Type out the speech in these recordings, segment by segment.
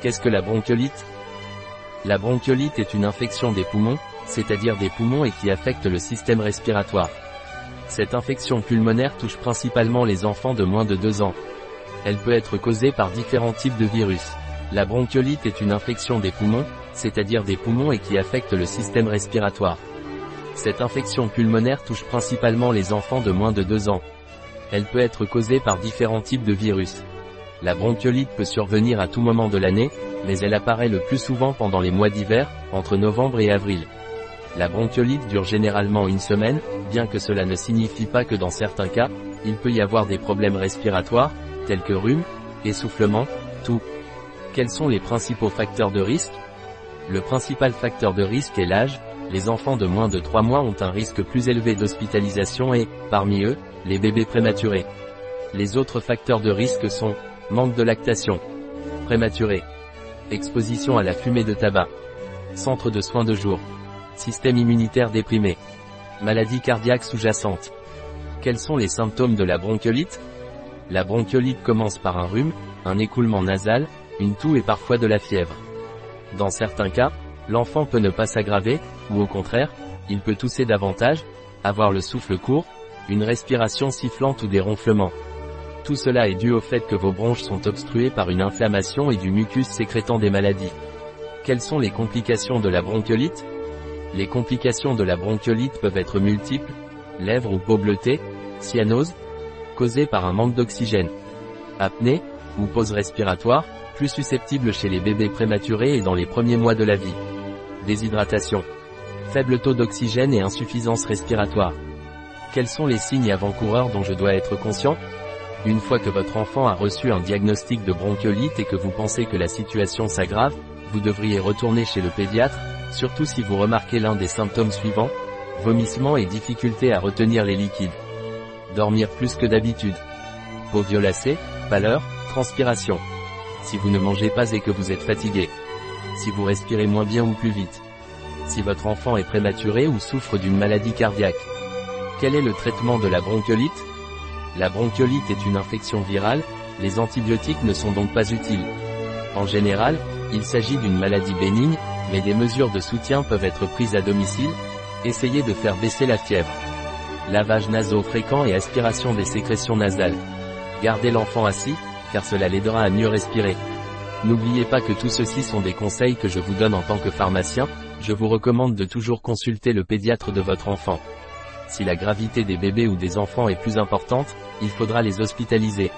Qu'est-ce que la bronchiolite? La bronchiolite est une infection des poumons, c'est-à-dire des poumons et qui affecte le système respiratoire. Cette infection pulmonaire touche principalement les enfants de moins de 2 ans. Elle peut être causée par différents types de virus. La bronchiolite est une infection des poumons, c'est-à-dire des poumons et qui affecte le système respiratoire. Cette infection pulmonaire touche principalement les enfants de moins de 2 ans. Elle peut être causée par différents types de virus. La bronchiolite peut survenir à tout moment de l'année, mais elle apparaît le plus souvent pendant les mois d'hiver, entre novembre et avril. La bronchiolite dure généralement une semaine, bien que cela ne signifie pas que dans certains cas, il peut y avoir des problèmes respiratoires, tels que rhume, essoufflement, tout. Quels sont les principaux facteurs de risque? Le principal facteur de risque est l'âge, les enfants de moins de 3 mois ont un risque plus élevé d'hospitalisation et, parmi eux, les bébés prématurés. Les autres facteurs de risque sont manque de lactation, prématuré, exposition à la fumée de tabac, centre de soins de jour, système immunitaire déprimé, maladie cardiaque sous-jacente. Quels sont les symptômes de la bronchiolite? La bronchiolite commence par un rhume, un écoulement nasal, une toux et parfois de la fièvre. Dans certains cas, l'enfant peut ne pas s'aggraver, ou au contraire, il peut tousser davantage, avoir le souffle court, une respiration sifflante ou des ronflements. Tout cela est dû au fait que vos bronches sont obstruées par une inflammation et du mucus sécrétant des maladies. Quelles sont les complications de la bronchiolite? Les complications de la bronchiolite peuvent être multiples, lèvres ou peau bleutée, cyanose, causée par un manque d'oxygène, apnée, ou pause respiratoire, plus susceptible chez les bébés prématurés et dans les premiers mois de la vie. Déshydratation. Faible taux d'oxygène et insuffisance respiratoire. Quels sont les signes avant-coureurs dont je dois être conscient? Une fois que votre enfant a reçu un diagnostic de bronchiolite et que vous pensez que la situation s'aggrave, vous devriez retourner chez le pédiatre, surtout si vous remarquez l'un des symptômes suivants, vomissements et difficulté à retenir les liquides. Dormir plus que d'habitude. Peau violacée, pâleur, transpiration si vous ne mangez pas et que vous êtes fatigué, si vous respirez moins bien ou plus vite, si votre enfant est prématuré ou souffre d'une maladie cardiaque. Quel est le traitement de la bronchiolite? La bronchiolite est une infection virale, les antibiotiques ne sont donc pas utiles. En général, il s'agit d'une maladie bénigne, mais des mesures de soutien peuvent être prises à domicile, essayez de faire baisser la fièvre. Lavage nasaux fréquent et aspiration des sécrétions nasales. Gardez l'enfant assis, car cela l'aidera à mieux respirer. N'oubliez pas que tout ceci sont des conseils que je vous donne en tant que pharmacien, je vous recommande de toujours consulter le pédiatre de votre enfant. Si la gravité des bébés ou des enfants est plus importante, il faudra les hospitaliser.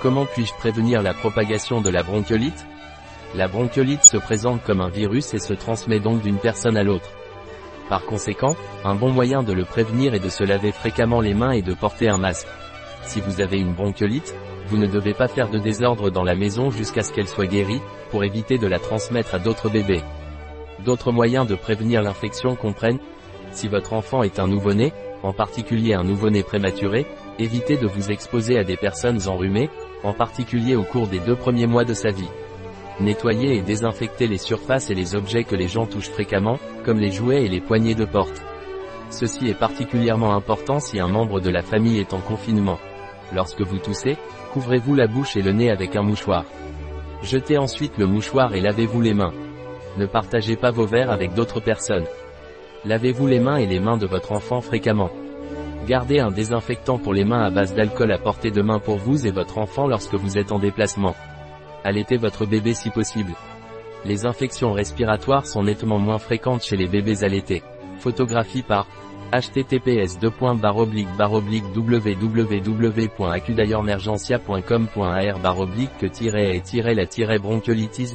Comment puis-je prévenir la propagation de la bronchiolite? La bronchiolite se présente comme un virus et se transmet donc d'une personne à l'autre. Par conséquent, un bon moyen de le prévenir est de se laver fréquemment les mains et de porter un masque. Si vous avez une bronchiolite, vous ne devez pas faire de désordre dans la maison jusqu'à ce qu'elle soit guérie, pour éviter de la transmettre à d'autres bébés. D'autres moyens de prévenir l'infection comprennent, si votre enfant est un nouveau-né, en particulier un nouveau-né prématuré, évitez de vous exposer à des personnes enrhumées, en particulier au cours des deux premiers mois de sa vie. Nettoyez et désinfectez les surfaces et les objets que les gens touchent fréquemment, comme les jouets et les poignées de porte. Ceci est particulièrement important si un membre de la famille est en confinement. Lorsque vous toussez, couvrez-vous la bouche et le nez avec un mouchoir. Jetez ensuite le mouchoir et lavez-vous les mains. Ne partagez pas vos verres avec d'autres personnes. Lavez-vous les mains et les mains de votre enfant fréquemment. Gardez un désinfectant pour les mains à base d'alcool à portée de main pour vous et votre enfant lorsque vous êtes en déplacement. Allaitez votre bébé si possible. Les infections respiratoires sont nettement moins fréquentes chez les bébés allaités. Photographie par https www.acudailleurmergencia.com.ar que la bronchiolitis